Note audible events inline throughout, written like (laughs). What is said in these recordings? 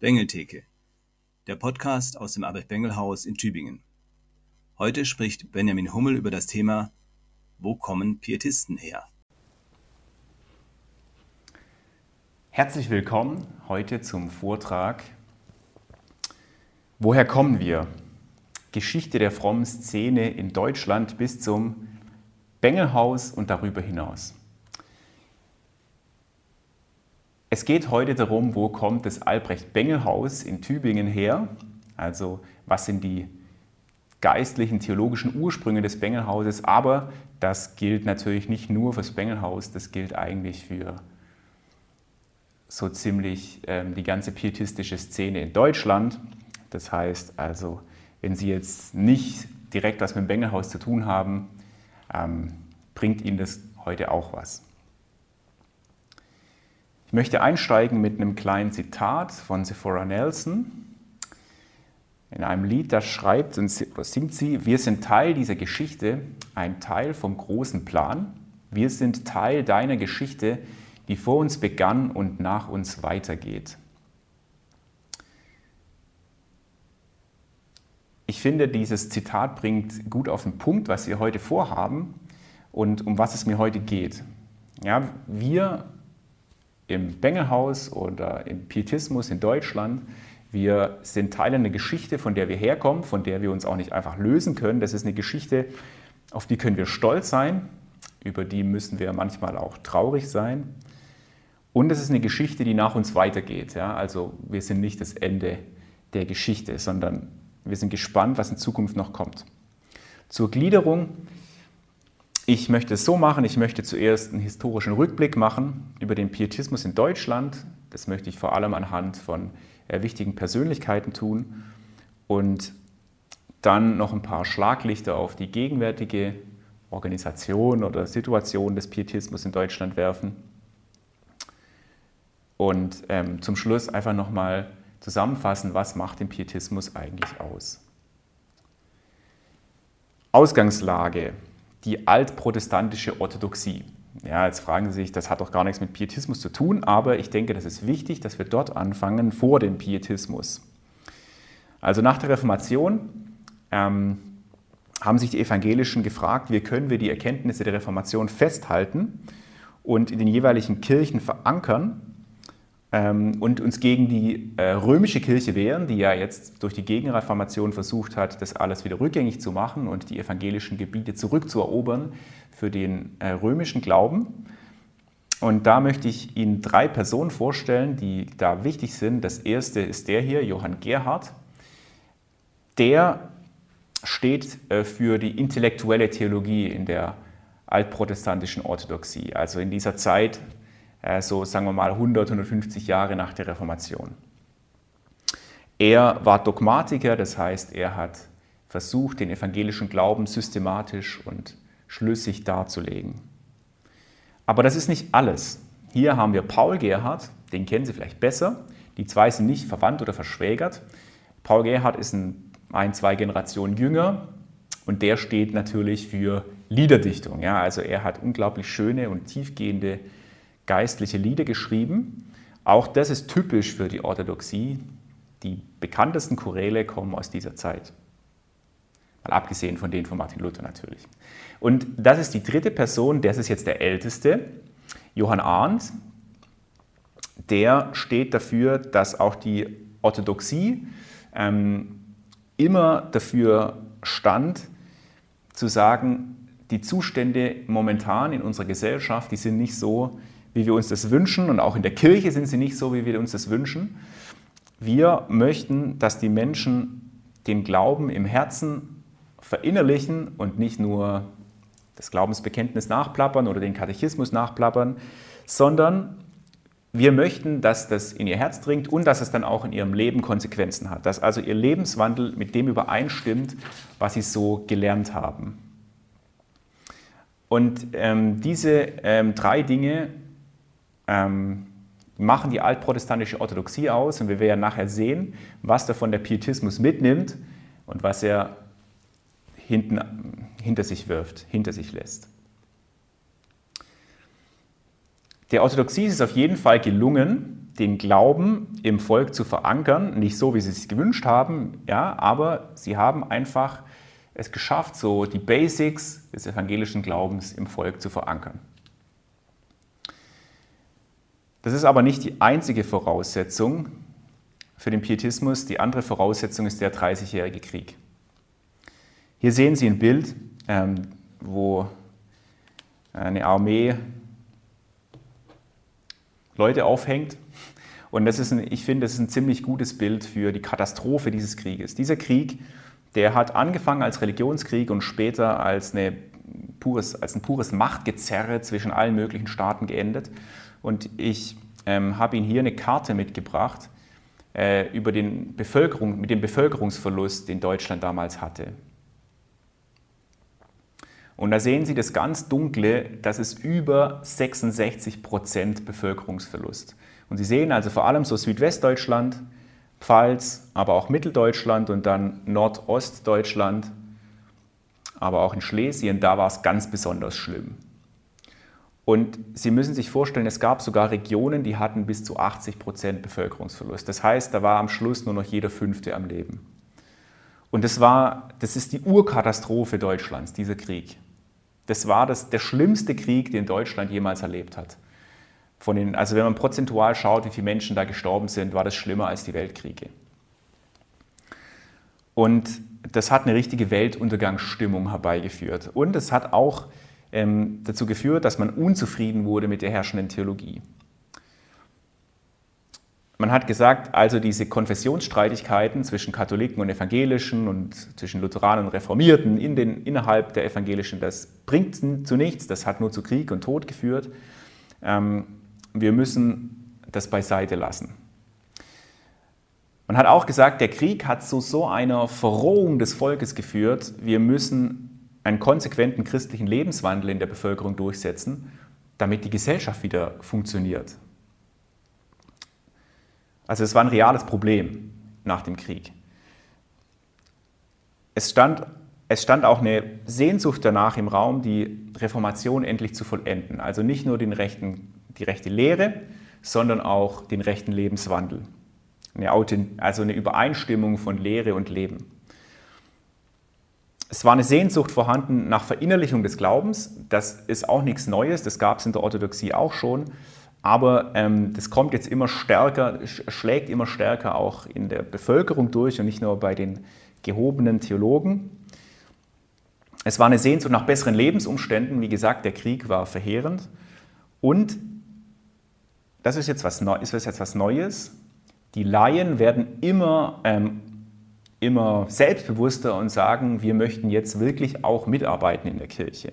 Bengeltheke, der Podcast aus dem Albert-Bengel-Haus in Tübingen. Heute spricht Benjamin Hummel über das Thema Wo kommen Pietisten her? Herzlich willkommen heute zum Vortrag Woher kommen wir? Geschichte der frommen Szene in Deutschland bis zum Bengelhaus und darüber hinaus. Es geht heute darum, wo kommt das Albrecht-Bengel-Haus in Tübingen her? Also was sind die geistlichen, theologischen Ursprünge des Bengelhauses? Aber das gilt natürlich nicht nur fürs Bengelhaus, das gilt eigentlich für so ziemlich ähm, die ganze pietistische Szene in Deutschland. Das heißt also, wenn Sie jetzt nicht direkt was mit dem Bengelhaus zu tun haben, ähm, bringt Ihnen das heute auch was. Ich möchte einsteigen mit einem kleinen Zitat von Sephora Nelson. In einem Lied, da schreibt und singt sie, wir sind Teil dieser Geschichte, ein Teil vom großen Plan. Wir sind Teil deiner Geschichte, die vor uns begann und nach uns weitergeht. Ich finde, dieses Zitat bringt gut auf den Punkt, was wir heute vorhaben und um was es mir heute geht. Ja, wir im Bengelhaus oder im Pietismus in Deutschland. Wir sind Teil einer Geschichte, von der wir herkommen, von der wir uns auch nicht einfach lösen können. Das ist eine Geschichte, auf die können wir stolz sein, über die müssen wir manchmal auch traurig sein. Und es ist eine Geschichte, die nach uns weitergeht. Ja? Also wir sind nicht das Ende der Geschichte, sondern wir sind gespannt, was in Zukunft noch kommt. Zur Gliederung ich möchte es so machen, ich möchte zuerst einen historischen Rückblick machen über den Pietismus in Deutschland. Das möchte ich vor allem anhand von äh, wichtigen Persönlichkeiten tun. Und dann noch ein paar Schlaglichter auf die gegenwärtige Organisation oder Situation des Pietismus in Deutschland werfen. Und ähm, zum Schluss einfach nochmal zusammenfassen, was macht den Pietismus eigentlich aus. Ausgangslage die altprotestantische Orthodoxie. Ja, jetzt fragen Sie sich, das hat doch gar nichts mit Pietismus zu tun, aber ich denke, das ist wichtig, dass wir dort anfangen, vor dem Pietismus. Also nach der Reformation ähm, haben sich die Evangelischen gefragt, wie können wir die Erkenntnisse der Reformation festhalten und in den jeweiligen Kirchen verankern und uns gegen die äh, römische Kirche wehren, die ja jetzt durch die Gegenreformation versucht hat, das alles wieder rückgängig zu machen und die evangelischen Gebiete zurückzuerobern für den äh, römischen Glauben. Und da möchte ich Ihnen drei Personen vorstellen, die da wichtig sind. Das erste ist der hier, Johann Gerhard. Der steht äh, für die intellektuelle Theologie in der altprotestantischen Orthodoxie. Also in dieser Zeit so sagen wir mal 100, 150 Jahre nach der Reformation. Er war Dogmatiker, das heißt, er hat versucht, den evangelischen Glauben systematisch und schlüssig darzulegen. Aber das ist nicht alles. Hier haben wir Paul Gerhard, den kennen Sie vielleicht besser. Die zwei sind nicht verwandt oder verschwägert. Paul Gerhard ist ein, ein zwei Generationen jünger und der steht natürlich für Liederdichtung. Ja, also er hat unglaublich schöne und tiefgehende geistliche Lieder geschrieben. Auch das ist typisch für die Orthodoxie. Die bekanntesten Choräle kommen aus dieser Zeit. Mal abgesehen von denen von Martin Luther natürlich. Und das ist die dritte Person, das ist jetzt der älteste, Johann Arndt. Der steht dafür, dass auch die Orthodoxie ähm, immer dafür stand, zu sagen, die Zustände momentan in unserer Gesellschaft, die sind nicht so, wie wir uns das wünschen und auch in der Kirche sind sie nicht so, wie wir uns das wünschen. Wir möchten, dass die Menschen den Glauben im Herzen verinnerlichen und nicht nur das Glaubensbekenntnis nachplappern oder den Katechismus nachplappern, sondern wir möchten, dass das in ihr Herz dringt und dass es dann auch in ihrem Leben Konsequenzen hat, dass also ihr Lebenswandel mit dem übereinstimmt, was sie so gelernt haben. Und ähm, diese ähm, drei Dinge ähm, machen die altprotestantische Orthodoxie aus und wir werden nachher sehen, was davon der Pietismus mitnimmt und was er hinten, hinter sich wirft, hinter sich lässt. Der Orthodoxie ist es auf jeden Fall gelungen, den Glauben im Volk zu verankern, nicht so, wie sie es gewünscht haben, ja, aber sie haben einfach es geschafft, so die Basics des evangelischen Glaubens im Volk zu verankern. Das ist aber nicht die einzige Voraussetzung für den Pietismus. Die andere Voraussetzung ist der Dreißigjährige Krieg. Hier sehen Sie ein Bild, ähm, wo eine Armee Leute aufhängt. Und das ist ein, ich finde, das ist ein ziemlich gutes Bild für die Katastrophe dieses Krieges. Dieser Krieg, der hat angefangen als Religionskrieg und später als, eine pures, als ein pures Machtgezerre zwischen allen möglichen Staaten geendet. Und ich ähm, habe Ihnen hier eine Karte mitgebracht äh, über den Bevölkerung, mit dem Bevölkerungsverlust, den Deutschland damals hatte. Und da sehen Sie das ganz Dunkle, das ist über 66 Prozent Bevölkerungsverlust. Und Sie sehen also vor allem so Südwestdeutschland, Pfalz, aber auch Mitteldeutschland und dann Nordostdeutschland, aber auch in Schlesien, da war es ganz besonders schlimm. Und Sie müssen sich vorstellen, es gab sogar Regionen, die hatten bis zu 80 Prozent Bevölkerungsverlust. Das heißt, da war am Schluss nur noch jeder Fünfte am Leben. Und das, war, das ist die Urkatastrophe Deutschlands, dieser Krieg. Das war das, der schlimmste Krieg, den Deutschland jemals erlebt hat. Von den, also wenn man prozentual schaut, wie viele Menschen da gestorben sind, war das schlimmer als die Weltkriege. Und das hat eine richtige Weltuntergangsstimmung herbeigeführt. Und es hat auch ähm, dazu geführt, dass man unzufrieden wurde mit der herrschenden Theologie. Man hat gesagt, also diese Konfessionsstreitigkeiten zwischen Katholiken und Evangelischen und zwischen Lutheranern und Reformierten in den, innerhalb der Evangelischen, das bringt zu nichts, das hat nur zu Krieg und Tod geführt. Ähm, wir müssen das beiseite lassen. Man hat auch gesagt, der Krieg hat zu so einer Verrohung des Volkes geführt, wir müssen einen konsequenten christlichen Lebenswandel in der Bevölkerung durchsetzen, damit die Gesellschaft wieder funktioniert. Also es war ein reales Problem nach dem Krieg. Es stand, es stand auch eine Sehnsucht danach im Raum, die Reformation endlich zu vollenden. Also nicht nur den rechten, die rechte Lehre, sondern auch den rechten Lebenswandel. Eine also eine Übereinstimmung von Lehre und Leben. Es war eine Sehnsucht vorhanden nach Verinnerlichung des Glaubens. Das ist auch nichts Neues, das gab es in der Orthodoxie auch schon. Aber ähm, das kommt jetzt immer stärker, schlägt immer stärker auch in der Bevölkerung durch und nicht nur bei den gehobenen Theologen. Es war eine Sehnsucht nach besseren Lebensumständen. Wie gesagt, der Krieg war verheerend. Und das ist jetzt was, Neu ist jetzt was Neues. Die Laien werden immer, ähm, immer selbstbewusster und sagen, wir möchten jetzt wirklich auch mitarbeiten in der Kirche.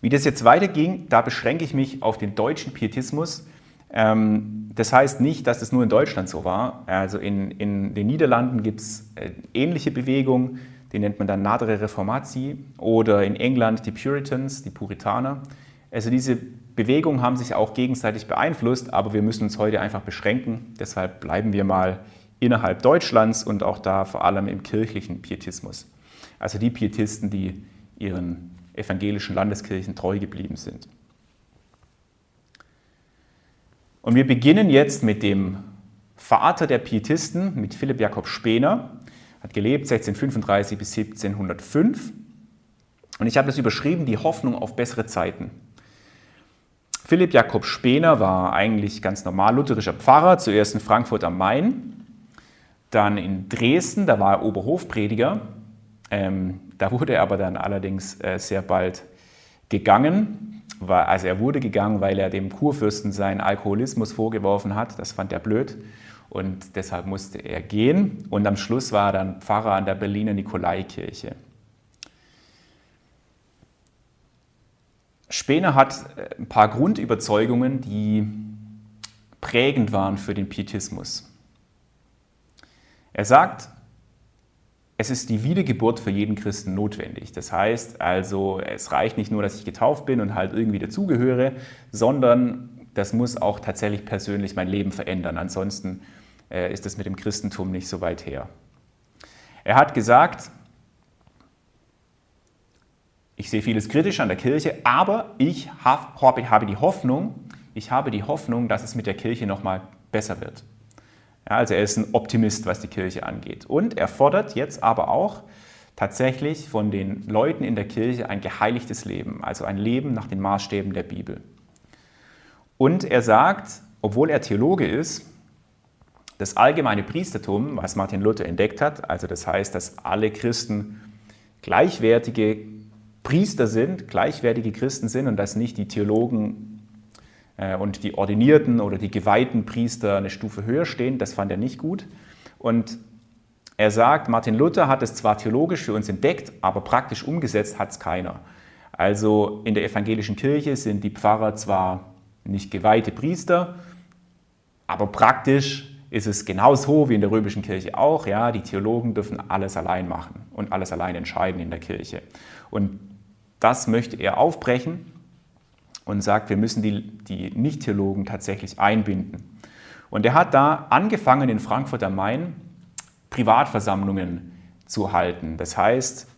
Wie das jetzt weiterging, da beschränke ich mich auf den deutschen Pietismus. Ähm, das heißt nicht, dass es nur in Deutschland so war. Also in, in den Niederlanden gibt es äh, ähnliche Bewegungen, die nennt man dann Nadere Reformati oder in England die Puritans, die Puritaner. Also diese Bewegungen haben sich auch gegenseitig beeinflusst, aber wir müssen uns heute einfach beschränken. Deshalb bleiben wir mal innerhalb Deutschlands und auch da vor allem im kirchlichen Pietismus. Also die Pietisten, die ihren evangelischen Landeskirchen treu geblieben sind. Und wir beginnen jetzt mit dem Vater der Pietisten, mit Philipp Jakob Spener, hat gelebt 1635 bis 1705. Und ich habe das überschrieben, die Hoffnung auf bessere Zeiten. Philipp Jakob Spener war eigentlich ganz normal lutherischer Pfarrer, zuerst in Frankfurt am Main, dann in Dresden, da war er Oberhofprediger. Ähm, da wurde er aber dann allerdings äh, sehr bald gegangen. War, also er wurde gegangen, weil er dem Kurfürsten seinen Alkoholismus vorgeworfen hat. Das fand er blöd und deshalb musste er gehen. Und am Schluss war er dann Pfarrer an der Berliner Nikolaikirche. Spener hat äh, ein paar Grundüberzeugungen, die prägend waren für den Pietismus. Er sagt, es ist die Wiedergeburt für jeden Christen notwendig. Das heißt also, es reicht nicht nur, dass ich getauft bin und halt irgendwie dazugehöre, sondern das muss auch tatsächlich persönlich mein Leben verändern. Ansonsten äh, ist es mit dem Christentum nicht so weit her. Er hat gesagt, ich sehe vieles kritisch an der Kirche, aber ich habe die Hoffnung, ich habe die Hoffnung, dass es mit der Kirche nochmal besser wird. Ja, also er ist ein Optimist, was die Kirche angeht. Und er fordert jetzt aber auch tatsächlich von den Leuten in der Kirche ein geheiligtes Leben, also ein Leben nach den Maßstäben der Bibel. Und er sagt, obwohl er Theologe ist, das allgemeine Priestertum, was Martin Luther entdeckt hat, also das heißt, dass alle Christen gleichwertige Priester sind, gleichwertige Christen sind und dass nicht die Theologen und die ordinierten oder die geweihten Priester eine Stufe höher stehen, das fand er nicht gut. Und er sagt, Martin Luther hat es zwar theologisch für uns entdeckt, aber praktisch umgesetzt hat es keiner. Also in der evangelischen Kirche sind die Pfarrer zwar nicht geweihte Priester, aber praktisch ist es genauso wie in der römischen Kirche auch. Ja, die Theologen dürfen alles allein machen und alles allein entscheiden in der Kirche. Und das möchte er aufbrechen und sagt, wir müssen die, die Nicht-Theologen tatsächlich einbinden. Und er hat da angefangen in Frankfurt am Main Privatversammlungen zu halten. Das heißt,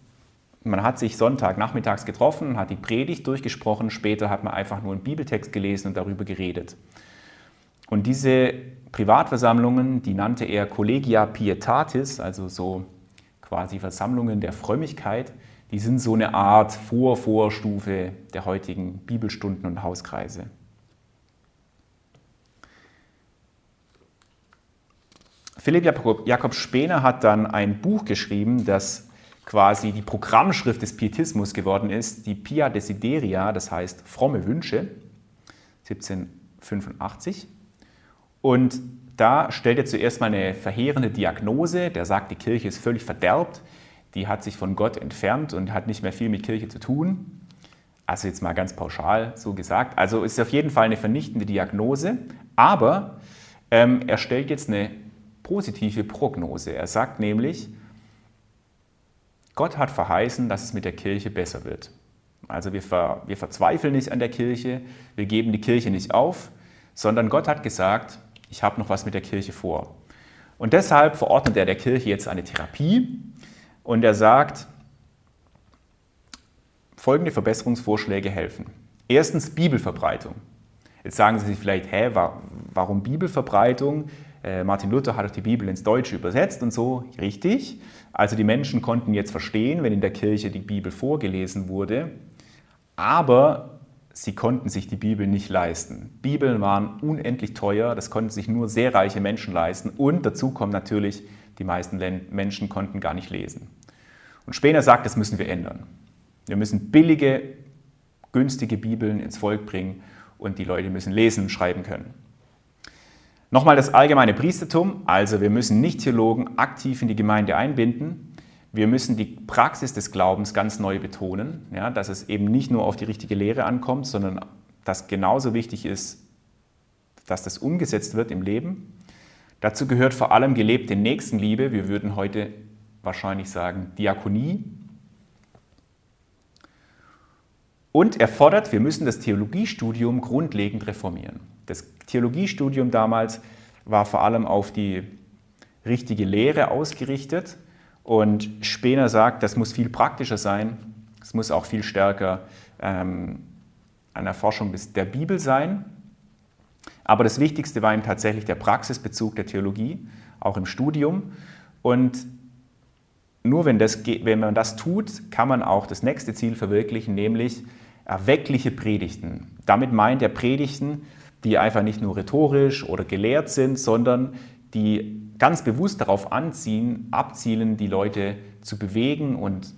man hat sich Sonntagnachmittags getroffen, hat die Predigt durchgesprochen, später hat man einfach nur einen Bibeltext gelesen und darüber geredet. Und diese Privatversammlungen, die nannte er Collegia Pietatis, also so quasi Versammlungen der Frömmigkeit, die sind so eine Art Vor-Vorstufe der heutigen Bibelstunden und Hauskreise. Philipp Jakob Spener hat dann ein Buch geschrieben, das quasi die Programmschrift des Pietismus geworden ist, die Pia Desideria, das heißt fromme Wünsche, 1785. Und da stellt er zuerst mal eine verheerende Diagnose, der sagt, die Kirche ist völlig verderbt, die hat sich von Gott entfernt und hat nicht mehr viel mit Kirche zu tun. Also jetzt mal ganz pauschal so gesagt. Also ist auf jeden Fall eine vernichtende Diagnose, aber ähm, er stellt jetzt eine positive Prognose. Er sagt nämlich, Gott hat verheißen, dass es mit der Kirche besser wird. Also wir, ver, wir verzweifeln nicht an der Kirche, wir geben die Kirche nicht auf, sondern Gott hat gesagt, ich habe noch was mit der Kirche vor. Und deshalb verordnet er der Kirche jetzt eine Therapie und er sagt, folgende Verbesserungsvorschläge helfen. Erstens Bibelverbreitung. Jetzt sagen Sie sich vielleicht, hä, warum Bibelverbreitung? Äh, Martin Luther hat auch die Bibel ins Deutsche übersetzt und so, richtig. Also die Menschen konnten jetzt verstehen, wenn in der Kirche die Bibel vorgelesen wurde, aber sie konnten sich die Bibel nicht leisten. Bibeln waren unendlich teuer, das konnten sich nur sehr reiche Menschen leisten und dazu kommt natürlich, die meisten Menschen konnten gar nicht lesen. Und Spener sagt, das müssen wir ändern. Wir müssen billige, günstige Bibeln ins Volk bringen und die Leute müssen lesen und schreiben können. Nochmal das allgemeine Priestertum, also wir müssen Nicht-Theologen aktiv in die Gemeinde einbinden. Wir müssen die Praxis des Glaubens ganz neu betonen, ja, dass es eben nicht nur auf die richtige Lehre ankommt, sondern dass genauso wichtig ist, dass das umgesetzt wird im Leben. Dazu gehört vor allem gelebte Nächstenliebe. Wir würden heute wahrscheinlich sagen Diakonie. Und er fordert, wir müssen das Theologiestudium grundlegend reformieren. Das Theologiestudium damals war vor allem auf die richtige Lehre ausgerichtet und Spener sagt, das muss viel praktischer sein, es muss auch viel stärker ähm, an Erforschung der Bibel sein. Aber das Wichtigste war ihm tatsächlich der Praxisbezug der Theologie, auch im Studium. Und nur wenn, das, wenn man das tut, kann man auch das nächste Ziel verwirklichen, nämlich erweckliche Predigten. Damit meint er Predigten, die einfach nicht nur rhetorisch oder gelehrt sind, sondern die ganz bewusst darauf anziehen, abzielen, die Leute zu bewegen und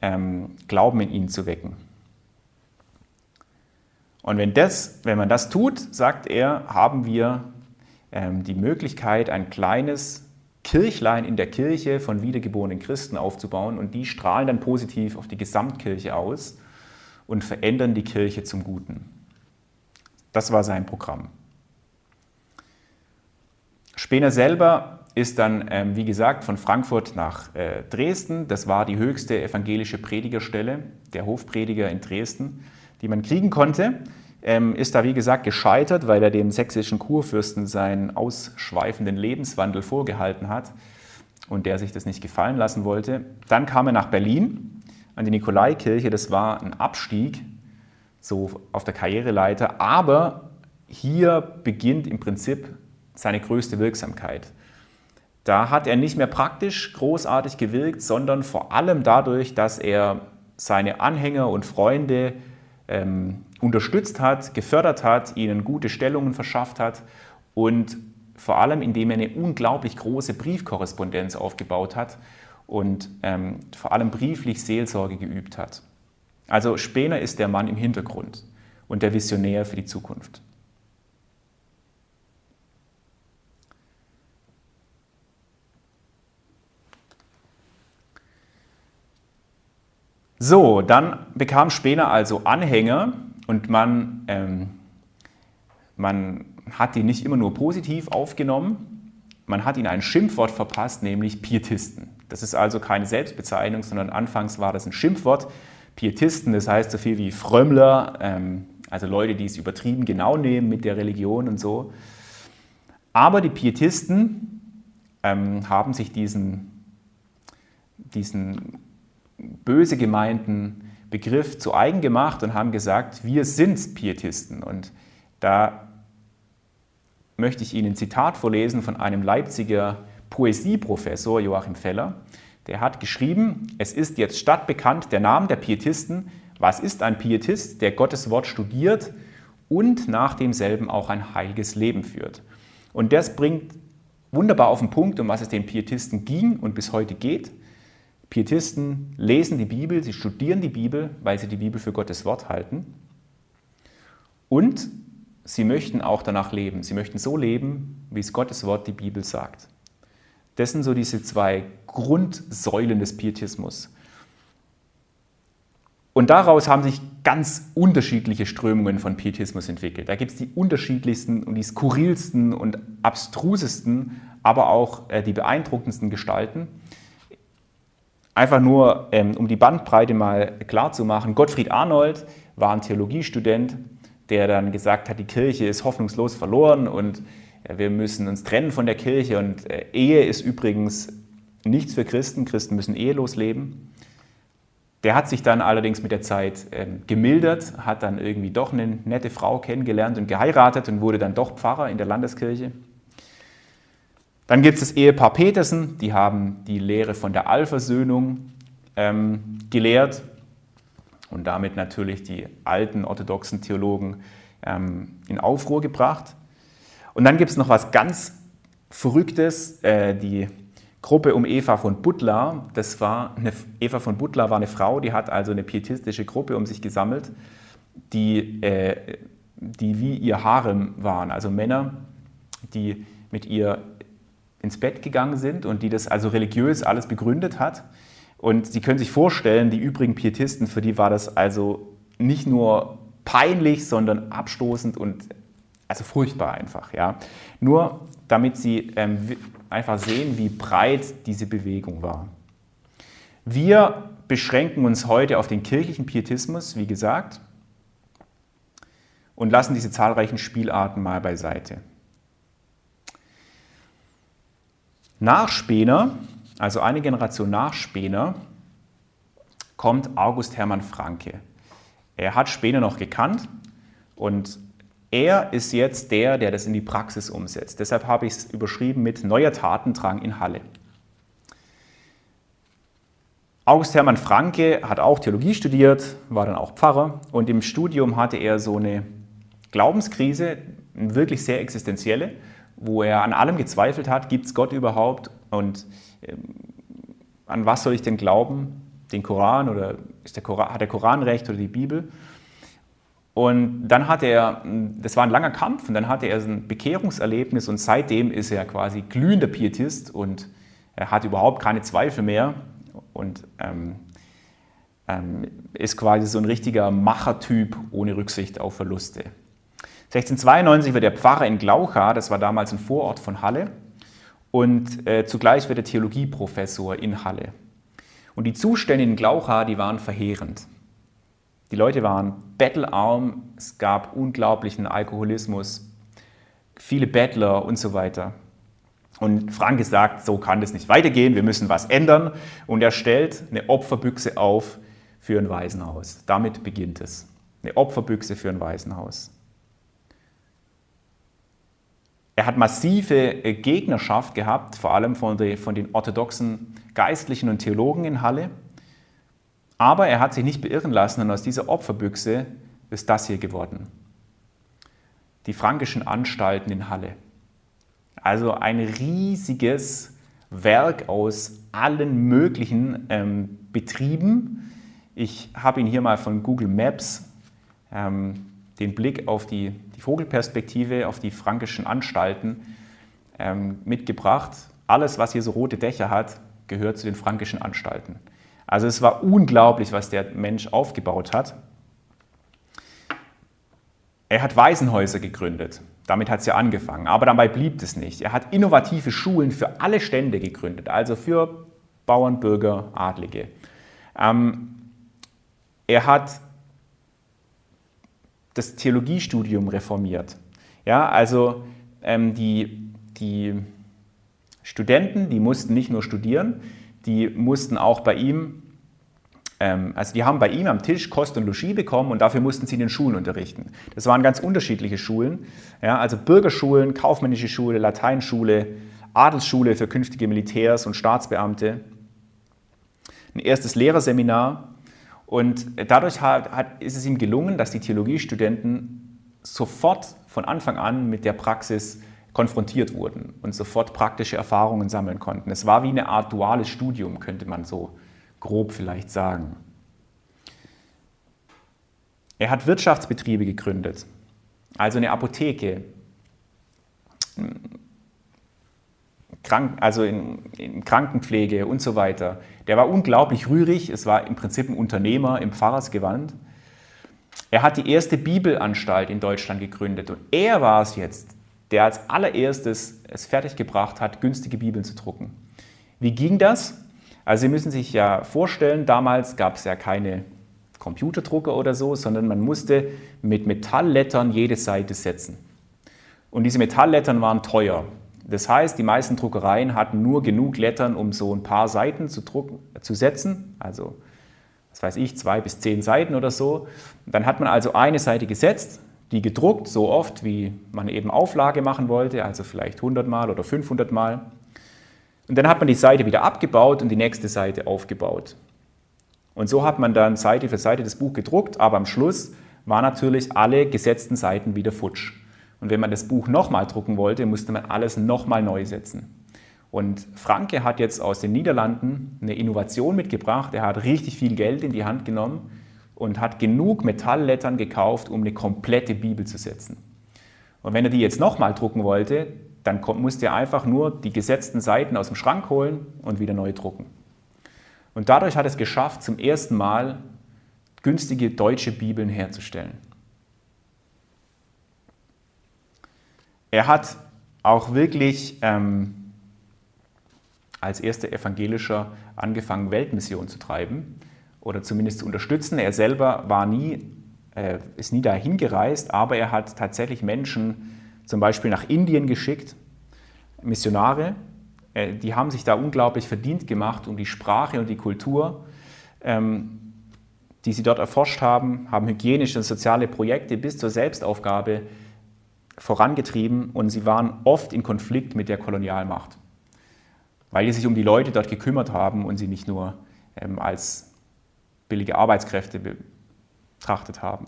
ähm, Glauben in ihnen zu wecken. Und wenn, das, wenn man das tut, sagt er, haben wir ähm, die Möglichkeit, ein kleines Kirchlein in der Kirche von wiedergeborenen Christen aufzubauen und die strahlen dann positiv auf die Gesamtkirche aus und verändern die Kirche zum Guten. Das war sein Programm. Spener selber ist dann, ähm, wie gesagt, von Frankfurt nach äh, Dresden. Das war die höchste evangelische Predigerstelle, der Hofprediger in Dresden, die man kriegen konnte. Ähm, ist da, wie gesagt, gescheitert, weil er dem sächsischen Kurfürsten seinen ausschweifenden Lebenswandel vorgehalten hat und der sich das nicht gefallen lassen wollte. Dann kam er nach Berlin an die Nikolaikirche. Das war ein Abstieg so auf der Karriereleiter. Aber hier beginnt im Prinzip seine größte Wirksamkeit. Da hat er nicht mehr praktisch großartig gewirkt, sondern vor allem dadurch, dass er seine Anhänger und Freunde ähm, unterstützt hat, gefördert hat, ihnen gute Stellungen verschafft hat und vor allem indem er eine unglaublich große Briefkorrespondenz aufgebaut hat und ähm, vor allem brieflich Seelsorge geübt hat. Also Spener ist der Mann im Hintergrund und der Visionär für die Zukunft. So, dann bekam Spener also Anhänger und man, ähm, man hat die nicht immer nur positiv aufgenommen, man hat ihnen ein Schimpfwort verpasst, nämlich Pietisten. Das ist also keine Selbstbezeichnung, sondern anfangs war das ein Schimpfwort. Pietisten, das heißt so viel wie Frömmler, ähm, also Leute, die es übertrieben genau nehmen mit der Religion und so. Aber die Pietisten ähm, haben sich diesen, diesen böse gemeinten Begriff zu eigen gemacht und haben gesagt, wir sind Pietisten. Und da möchte ich Ihnen ein Zitat vorlesen von einem Leipziger Poesieprofessor Joachim Feller. Der hat geschrieben, es ist jetzt stadtbekannt der Name der Pietisten. Was ist ein Pietist, der Gottes Wort studiert und nach demselben auch ein heiliges Leben führt? Und das bringt wunderbar auf den Punkt, um was es den Pietisten ging und bis heute geht. Pietisten lesen die Bibel, sie studieren die Bibel, weil sie die Bibel für Gottes Wort halten. Und sie möchten auch danach leben. Sie möchten so leben, wie es Gottes Wort die Bibel sagt. Das sind so diese zwei Grundsäulen des Pietismus. Und daraus haben sich ganz unterschiedliche Strömungen von Pietismus entwickelt. Da gibt es die unterschiedlichsten und die skurrilsten und abstrusesten, aber auch äh, die beeindruckendsten Gestalten. Einfach nur, ähm, um die Bandbreite mal klar zu machen. Gottfried Arnold war ein Theologiestudent, der dann gesagt hat, die Kirche ist hoffnungslos verloren und äh, wir müssen uns trennen von der Kirche. Und äh, Ehe ist übrigens nichts für Christen. Christen müssen ehelos leben. Der hat sich dann allerdings mit der Zeit ähm, gemildert, hat dann irgendwie doch eine nette Frau kennengelernt und geheiratet und wurde dann doch Pfarrer in der Landeskirche. Dann gibt es das Ehepaar Petersen, die haben die Lehre von der Allversöhnung ähm, gelehrt und damit natürlich die alten orthodoxen Theologen ähm, in Aufruhr gebracht. Und dann gibt es noch was ganz Verrücktes, äh, die Gruppe um Eva von Butler. Das war eine, Eva von Butler war eine Frau, die hat also eine pietistische Gruppe um sich gesammelt, die, äh, die wie ihr Harem waren, also Männer, die mit ihr ins Bett gegangen sind und die das also religiös alles begründet hat. Und Sie können sich vorstellen, die übrigen Pietisten, für die war das also nicht nur peinlich, sondern abstoßend und also furchtbar einfach. Ja. Nur damit Sie ähm, einfach sehen, wie breit diese Bewegung war. Wir beschränken uns heute auf den kirchlichen Pietismus, wie gesagt, und lassen diese zahlreichen Spielarten mal beiseite. Nach Spener, also eine Generation nach Spener, kommt August Hermann Franke. Er hat Spener noch gekannt und er ist jetzt der, der das in die Praxis umsetzt. Deshalb habe ich es überschrieben mit neuer Tatendrang in Halle. August Hermann Franke hat auch Theologie studiert, war dann auch Pfarrer und im Studium hatte er so eine Glaubenskrise, wirklich sehr existenzielle wo er an allem gezweifelt hat, gibt es Gott überhaupt und ähm, an was soll ich denn glauben? Den Koran oder der Koran, hat der Koran recht oder die Bibel? Und dann hatte er, das war ein langer Kampf, und dann hatte er ein Bekehrungserlebnis und seitdem ist er quasi glühender Pietist und er hat überhaupt keine Zweifel mehr und ähm, ähm, ist quasi so ein richtiger Machertyp ohne Rücksicht auf Verluste. 1692 wird er Pfarrer in Glaucha, das war damals ein Vorort von Halle, und äh, zugleich wird er Theologieprofessor in Halle. Und die Zustände in Glaucha, die waren verheerend. Die Leute waren bettelarm, es gab unglaublichen Alkoholismus, viele Bettler und so weiter. Und Franke sagt, so kann das nicht weitergehen, wir müssen was ändern. Und er stellt eine Opferbüchse auf für ein Waisenhaus. Damit beginnt es. Eine Opferbüchse für ein Waisenhaus. Er hat massive äh, Gegnerschaft gehabt, vor allem von, den orthodoxen Geistlichen und Theologen in Halle. Aber er hat sich nicht beirren lassen und aus dieser Opferbüchse ist das hier geworden. Die frankischen Anstalten in Halle. Also ein riesiges Werk aus allen möglichen ähm, Betrieben. Ich habe ihn hier mal von Google Maps ähm, den Blick auf die, die, Vogelperspektive, auf die fränkischen Anstalten ähm, mitgebracht. Alles, was hier so rote Dächer hat, gehört zu den fränkischen Anstalten. Also es war unglaublich, was der Mensch aufgebaut hat. Er hat Waisenhäuser gegründet. Damit hat es ja angefangen. Aber dabei blieb es nicht. Er hat innovative Schulen für alle Stände gegründet, also für Bauern, Bürger, Adlige. Ähm, er hat das Theologiestudium reformiert. Ja, also ähm, die, die Studenten, die mussten nicht nur studieren, die mussten auch bei ihm, ähm, also die haben bei ihm am Tisch Kost und Logis bekommen und dafür mussten sie in den Schulen unterrichten. Das waren ganz unterschiedliche Schulen, ja, also Bürgerschulen, kaufmännische Schule, Lateinschule, Adelsschule für künftige Militärs und Staatsbeamte, ein erstes Lehrerseminar und dadurch hat, hat, ist es ihm gelungen, dass die Theologiestudenten sofort von Anfang an mit der Praxis konfrontiert wurden und sofort praktische Erfahrungen sammeln konnten. Es war wie eine Art duales Studium, könnte man so grob vielleicht sagen. Er hat Wirtschaftsbetriebe gegründet, also eine Apotheke, Krank, also in, in, Krankenpflege und so weiter. Der war unglaublich rührig, es war im Prinzip ein Unternehmer im Pfarrersgewand. Er hat die erste Bibelanstalt in Deutschland gegründet und er war es jetzt, der als allererstes es fertiggebracht hat, günstige Bibeln zu drucken. Wie ging das? Also Sie müssen sich ja vorstellen, damals gab es ja keine Computerdrucker oder so, sondern man musste mit Metalllettern jede Seite setzen. Und diese Metalllettern waren teuer. Das heißt, die meisten Druckereien hatten nur genug Lettern, um so ein paar Seiten zu, drucken, zu setzen, also was weiß ich, zwei bis zehn Seiten oder so. Dann hat man also eine Seite gesetzt, die gedruckt, so oft, wie man eben Auflage machen wollte, also vielleicht 100 Mal oder 500 Mal. Und dann hat man die Seite wieder abgebaut und die nächste Seite aufgebaut. Und so hat man dann Seite für Seite das Buch gedruckt, aber am Schluss waren natürlich alle gesetzten Seiten wieder futsch. Und wenn man das Buch nochmal drucken wollte, musste man alles nochmal neu setzen. Und Franke hat jetzt aus den Niederlanden eine Innovation mitgebracht. Er hat richtig viel Geld in die Hand genommen und hat genug Metalllettern gekauft, um eine komplette Bibel zu setzen. Und wenn er die jetzt nochmal drucken wollte, dann musste er einfach nur die gesetzten Seiten aus dem Schrank holen und wieder neu drucken. Und dadurch hat er es geschafft, zum ersten Mal günstige deutsche Bibeln herzustellen. Er hat auch wirklich ähm, als erster Evangelischer angefangen, Weltmission zu treiben oder zumindest zu unterstützen. Er selber war nie, äh, ist nie dahin gereist, aber er hat tatsächlich Menschen zum Beispiel nach Indien geschickt, Missionare. Äh, die haben sich da unglaublich verdient gemacht um die Sprache und die Kultur, ähm, die sie dort erforscht haben, haben hygienische und soziale Projekte bis zur Selbstaufgabe vorangetrieben und sie waren oft in Konflikt mit der Kolonialmacht, weil die sich um die Leute dort gekümmert haben und sie nicht nur ähm, als billige Arbeitskräfte betrachtet haben.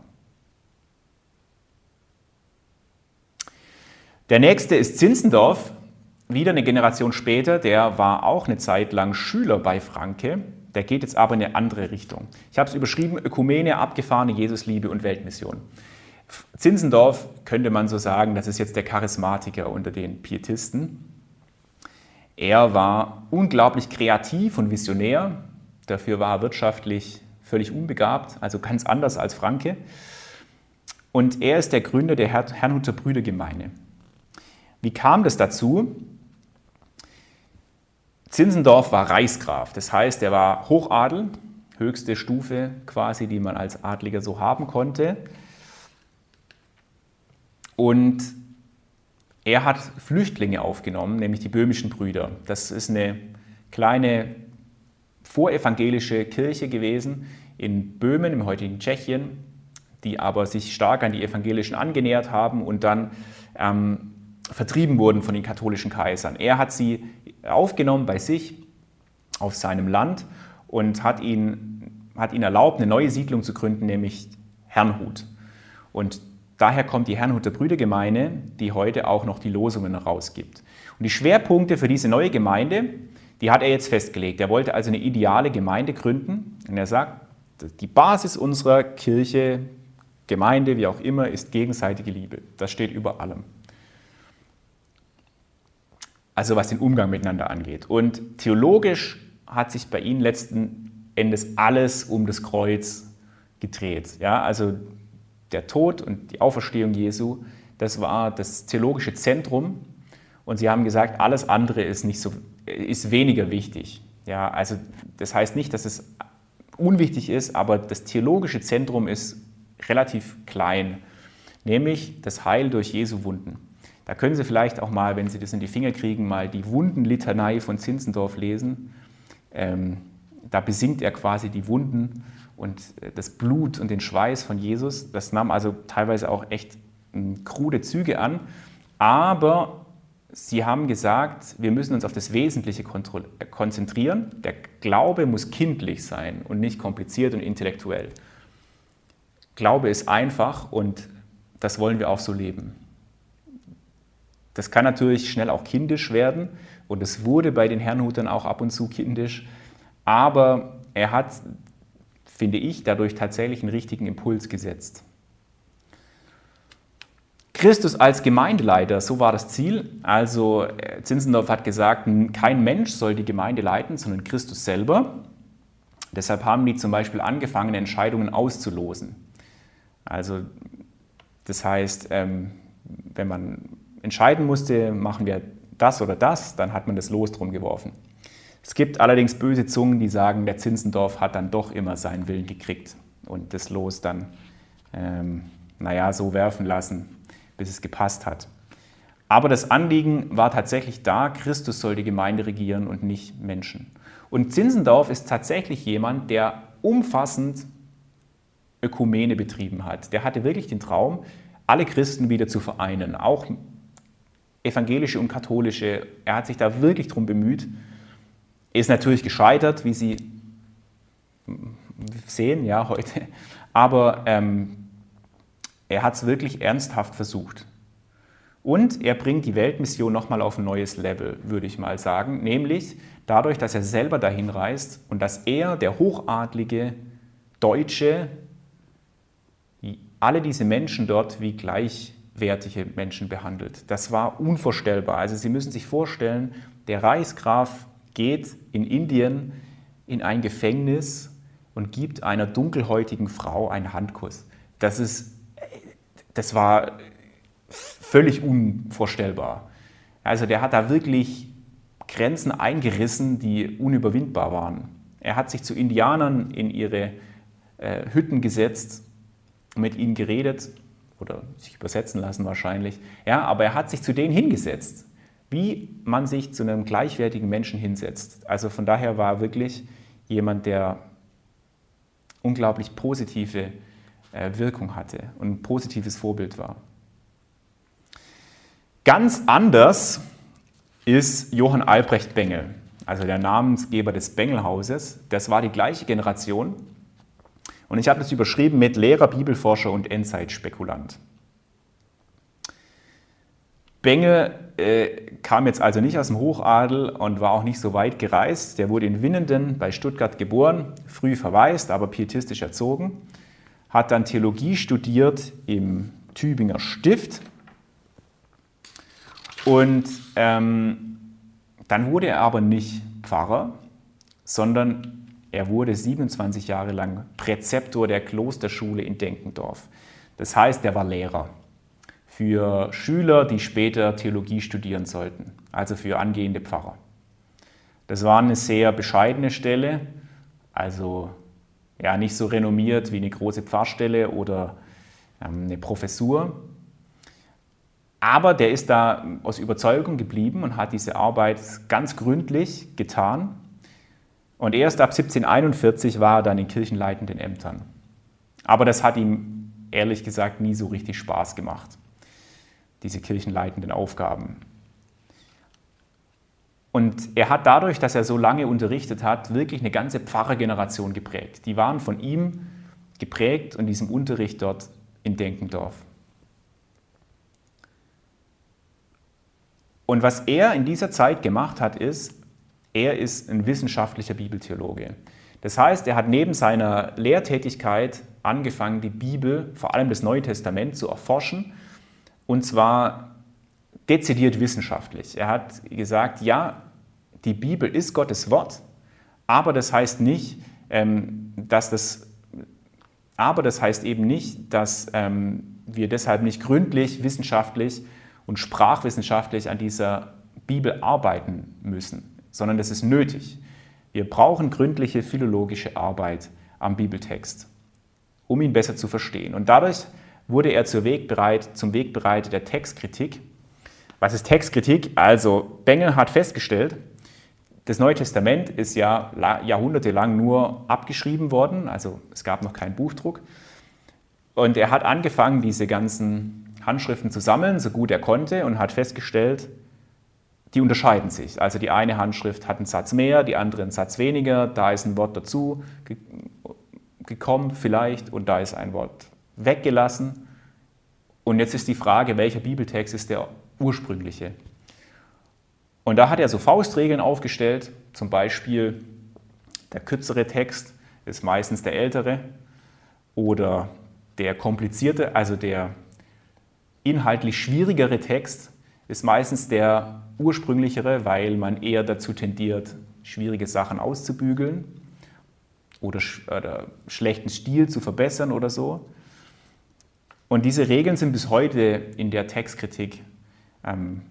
Der nächste ist Zinzendorf, wieder eine Generation später, der war auch eine Zeit lang Schüler bei Franke, der geht jetzt aber in eine andere Richtung. Ich habe es überschrieben, Ökumene, abgefahrene Jesusliebe und Weltmission. Zinzendorf könnte man so sagen, das ist jetzt der Charismatiker unter den Pietisten. Er war unglaublich kreativ und visionär, dafür war er wirtschaftlich völlig unbegabt, also ganz anders als Franke. Und er ist der Gründer der Herrnhuter Brüdergemeine. Wie kam das dazu? Zinzendorf war Reichsgraf, das heißt, er war Hochadel, höchste Stufe quasi, die man als Adliger so haben konnte. Und er hat Flüchtlinge aufgenommen, nämlich die böhmischen Brüder. Das ist eine kleine vorevangelische Kirche gewesen in Böhmen, im heutigen Tschechien, die aber sich stark an die Evangelischen angenähert haben und dann ähm, vertrieben wurden von den katholischen Kaisern. Er hat sie aufgenommen bei sich auf seinem Land und hat ihnen, hat ihnen erlaubt, eine neue Siedlung zu gründen, nämlich Herrnhut. Und daher kommt die Herrnhuter Brüdergemeinde, die heute auch noch die Losungen rausgibt. Und die Schwerpunkte für diese neue Gemeinde, die hat er jetzt festgelegt. Er wollte also eine ideale Gemeinde gründen. Und er sagt, die Basis unserer Kirche, Gemeinde, wie auch immer, ist gegenseitige Liebe. Das steht über allem. Also was den Umgang miteinander angeht. Und theologisch hat sich bei ihnen letzten Endes alles um das Kreuz gedreht. Ja, also der Tod und die Auferstehung Jesu, das war das theologische Zentrum. Und sie haben gesagt, alles andere ist, nicht so, ist weniger wichtig. Ja, also das heißt nicht, dass es unwichtig ist, aber das theologische Zentrum ist relativ klein, nämlich das Heil durch Jesu Wunden. Da können Sie vielleicht auch mal, wenn Sie das in die Finger kriegen, mal die Wundenlitanei von Zinzendorf lesen. Ähm, da besingt er quasi die Wunden und äh, das Blut und den Schweiß von Jesus. Das nahm also teilweise auch echt hm, krude Züge an. Aber sie haben gesagt, wir müssen uns auf das Wesentliche äh, konzentrieren. Der Glaube muss kindlich sein und nicht kompliziert und intellektuell. Glaube ist einfach und das wollen wir auch so leben. Das kann natürlich schnell auch kindisch werden und es wurde bei den Herrnhutern auch ab und zu kindisch, aber er hat, finde ich, dadurch tatsächlich einen richtigen Impuls gesetzt. Christus als Gemeindeleiter, so war das Ziel. Also äh, Zinzendorf hat gesagt, kein Mensch soll die Gemeinde leiten, sondern Christus selber. Deshalb haben die zum Beispiel angefangen, Entscheidungen auszulosen. Also das heißt, ähm, wenn man entscheiden musste, machen wir das oder das, dann hat man das Los drum geworfen. Es gibt allerdings böse Zungen, die sagen, der Zinzendorf hat dann doch immer seinen Willen gekriegt und das Los dann, ähm, naja, so werfen lassen, bis es gepasst hat. Aber das Anliegen war tatsächlich da, Christus soll die Gemeinde regieren und nicht Menschen. Und Zinzendorf ist tatsächlich jemand, der umfassend Ökumene betrieben hat. Der hatte wirklich den Traum, alle Christen wieder zu vereinen, auch evangelische und katholische. Er hat sich da wirklich darum bemüht. Ist natürlich gescheitert, wie Sie sehen, ja, heute. Aber ähm, er hat es wirklich ernsthaft versucht. Und er bringt die Weltmission nochmal auf ein neues Level, würde ich mal sagen. Nämlich dadurch, dass er selber dahin reist und dass er, der hochadlige Deutsche, alle diese Menschen dort wie gleichwertige Menschen behandelt. Das war unvorstellbar. Also Sie müssen sich vorstellen, der Reichsgraf geht in Indien in ein Gefängnis und gibt einer dunkelhäutigen Frau einen Handkuss. Das, ist, das war völlig unvorstellbar. Also der hat da wirklich Grenzen eingerissen, die unüberwindbar waren. Er hat sich zu Indianern in ihre äh, Hütten gesetzt mit ihnen geredet oder sich übersetzen lassen wahrscheinlich. Ja, aber er hat sich zu denen hingesetzt, wie man sich zu einem gleichwertigen Menschen hinsetzt. Also von daher war er wirklich jemand, der unglaublich positive äh, Wirkung hatte und ein positives Vorbild war. Ganz anders ist Johann Albrecht Bengel, also der Namensgeber des Bengelhauses. Das war die gleiche Generation und ich habe das überschrieben mit Lehrer, Bibelforscher und Endzeitspekulant. Bengel äh, kam jetzt also nicht aus dem Hochadel und war auch nicht so weit gereist. Der wurde in Winnenden bei Stuttgart geboren, früh verwaist, aber pietistisch erzogen. Hat dann Theologie studiert im Tübinger Stift. Und ähm, dann wurde er aber nicht Pfarrer, sondern er wurde 27 Jahre lang Präzeptor der Klosterschule in Denkendorf. Das heißt, er war Lehrer für Schüler, die später Theologie studieren sollten, also für angehende Pfarrer. Das war eine sehr bescheidene Stelle, also ja, nicht so renommiert wie eine große Pfarrstelle oder ähm, eine Professur. Aber der ist da aus Überzeugung geblieben und hat diese Arbeit ganz gründlich getan und erst ab 1741 war er dann in kirchenleitenden Ämtern. Aber das hat ihm ehrlich gesagt nie so richtig Spaß gemacht. Diese kirchenleitenden Aufgaben. Und er hat dadurch, dass er so lange unterrichtet hat, wirklich eine ganze Pfarrergeneration geprägt. Die waren von ihm geprägt und diesem Unterricht dort in Denkendorf. Und was er in dieser Zeit gemacht hat, ist, er ist ein wissenschaftlicher Bibeltheologe. Das heißt, er hat neben seiner Lehrtätigkeit angefangen, die Bibel, vor allem das Neue Testament, zu erforschen. Und zwar dezidiert wissenschaftlich. Er hat gesagt, ja, die Bibel ist Gottes Wort, aber das heißt nicht, ähm, dass das, aber das heißt eben nicht, dass ähm, wir deshalb nicht gründlich, wissenschaftlich und sprachwissenschaftlich an dieser Bibel arbeiten müssen, sondern das ist nötig. Wir brauchen gründliche philologische Arbeit am Bibeltext, um ihn besser zu verstehen. Und dadurch wurde er zum Wegbereiter, zum Wegbereiter der Textkritik. Was ist Textkritik? Also Bengel hat festgestellt, das Neue Testament ist ja jahrhundertelang nur abgeschrieben worden, also es gab noch keinen Buchdruck. Und er hat angefangen, diese ganzen Handschriften zu sammeln, so gut er konnte, und hat festgestellt, die unterscheiden sich. Also die eine Handschrift hat einen Satz mehr, die andere einen Satz weniger, da ist ein Wort dazu gekommen vielleicht und da ist ein Wort weggelassen. Und jetzt ist die Frage, welcher Bibeltext ist der ursprüngliche? Und da hat er so Faustregeln aufgestellt, zum Beispiel der kürzere Text ist meistens der ältere oder der komplizierte, also der inhaltlich schwierigere Text ist meistens der ursprünglichere, weil man eher dazu tendiert, schwierige Sachen auszubügeln oder, oder schlechten Stil zu verbessern oder so. Und diese Regeln sind bis heute in der Textkritik ähm,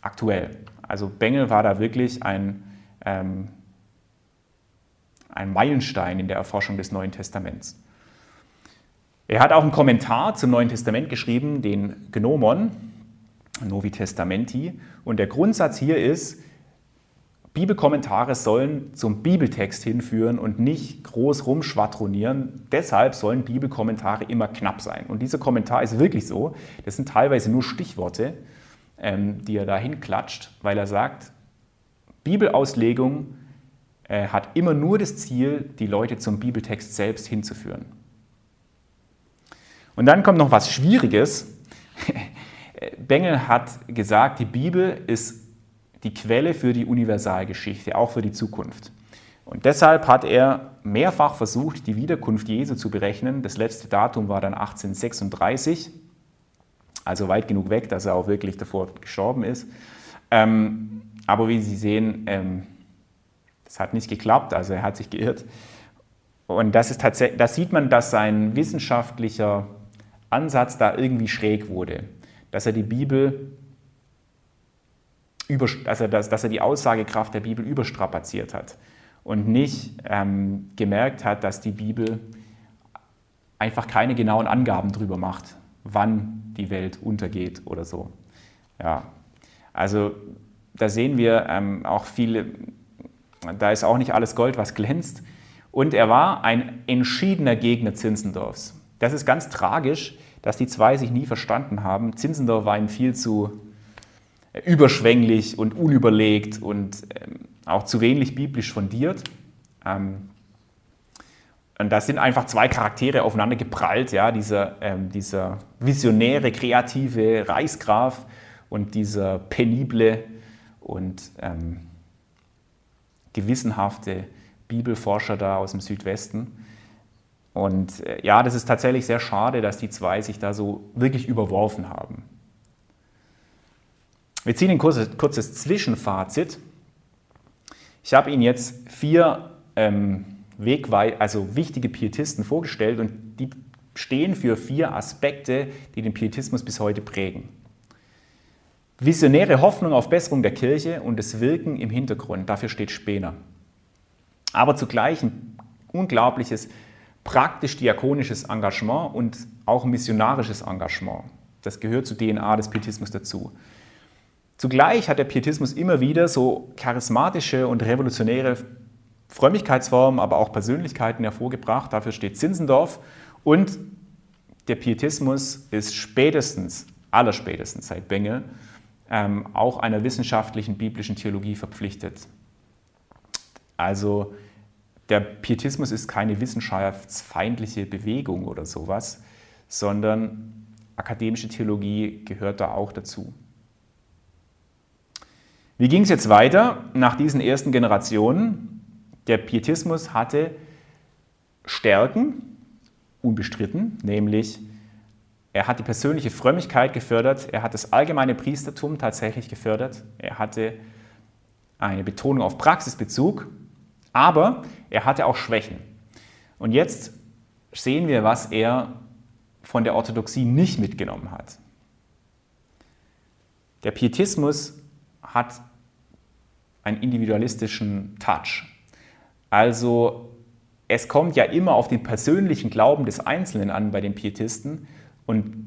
aktuell. Also Bengel war da wirklich ein, ähm, ein Meilenstein in der Erforschung des Neuen Testaments. Er hat auch einen Kommentar zum Neuen Testament geschrieben, den Gnomon, Novi Testamenti. Und der Grundsatz hier ist, Bibelkommentare sollen zum Bibeltext hinführen und nicht groß rumschwadronieren. Deshalb sollen Bibelkommentare immer knapp sein. Und dieser Kommentar ist wirklich so. Das sind teilweise nur Stichworte, ähm, die er da hinklatscht, weil er sagt, Bibelauslegung äh, hat immer nur das Ziel, die Leute zum Bibeltext selbst hinzuführen. Und dann kommt noch was Schwieriges. (laughs) Bengel hat gesagt, die Bibel ist die Quelle für die Universalgeschichte, auch für die Zukunft. Und deshalb hat er mehrfach versucht, die Wiederkunft Jesu zu berechnen. Das letzte Datum war dann 1836, also weit genug weg, dass er auch wirklich davor gestorben ist. Ähm, aber wie Sie sehen, ähm, das hat nicht geklappt, also er hat sich geirrt. Und das, ist tatsächlich, das sieht man, dass sein wissenschaftlicher Ansatz da irgendwie schräg wurde dass er die Bibel über, dass, er das, dass er die Aussagekraft der Bibel überstrapaziert hat und nicht ähm, gemerkt hat, dass die Bibel einfach keine genauen Angaben darüber macht, wann die Welt untergeht oder so. Ja, also da sehen wir ähm, auch viele, da ist auch nicht alles Gold, was glänzt. Und er war ein entschiedener Gegner Zinzendorfs. Das ist ganz tragisch, dass die zwei sich nie verstanden haben. Zinzendorf war ihm viel zu überschwänglich und unüberlegt und ähm, auch zu wenig biblisch fundiert. Ähm, und da sind einfach zwei Charaktere aufeinander geprallt, ja, dieser, ähm, dieser visionäre, kreative Reichsgraf und dieser penible und gewissenhafte Bibelforscher da aus dem Südwesten. Und äh, ja, das ist tatsächlich sehr schade, dass die zwei sich da so wirklich überworfen haben. Wir ziehen ein kurzes, kurzes Zwischenfazit. Ich habe Ihnen jetzt vier ähm, Wegwei also wichtige Pietisten vorgestellt und die stehen für vier Aspekte, die den Pietismus bis heute prägen. Visionäre Hoffnung auf Besserung der Kirche und das Wirken im Hintergrund, dafür steht Spener. Aber zugleich ein unglaubliches praktisch-diakonisches Engagement und auch missionarisches Engagement. Das gehört zur DNA des Pietismus dazu. Zugleich hat der Pietismus immer wieder so charismatische und revolutionäre Frömmigkeitsformen, aber auch Persönlichkeiten hervorgebracht. Dafür steht Zinzendorf. Und der Pietismus ist spätestens allerspätestens seit Bengel, ähm, auch einer wissenschaftlichen biblischen Theologie verpflichtet. Also der Pietismus ist keine wissenschaftsfeindliche Bewegung oder sowas, sondern akademische Theologie gehört da auch dazu. Wie ging es jetzt weiter nach diesen ersten Generationen? Der Pietismus hatte Stärken, unbestritten, nämlich er hat die persönliche Frömmigkeit gefördert, er hat das allgemeine Priestertum tatsächlich gefördert, er hatte eine Betonung auf Praxisbezug, aber er hatte auch Schwächen. Und jetzt sehen wir, was er von der Orthodoxie nicht mitgenommen hat. Der Pietismus hat einen individualistischen Touch. Also es kommt ja immer auf den persönlichen Glauben des Einzelnen an bei den Pietisten und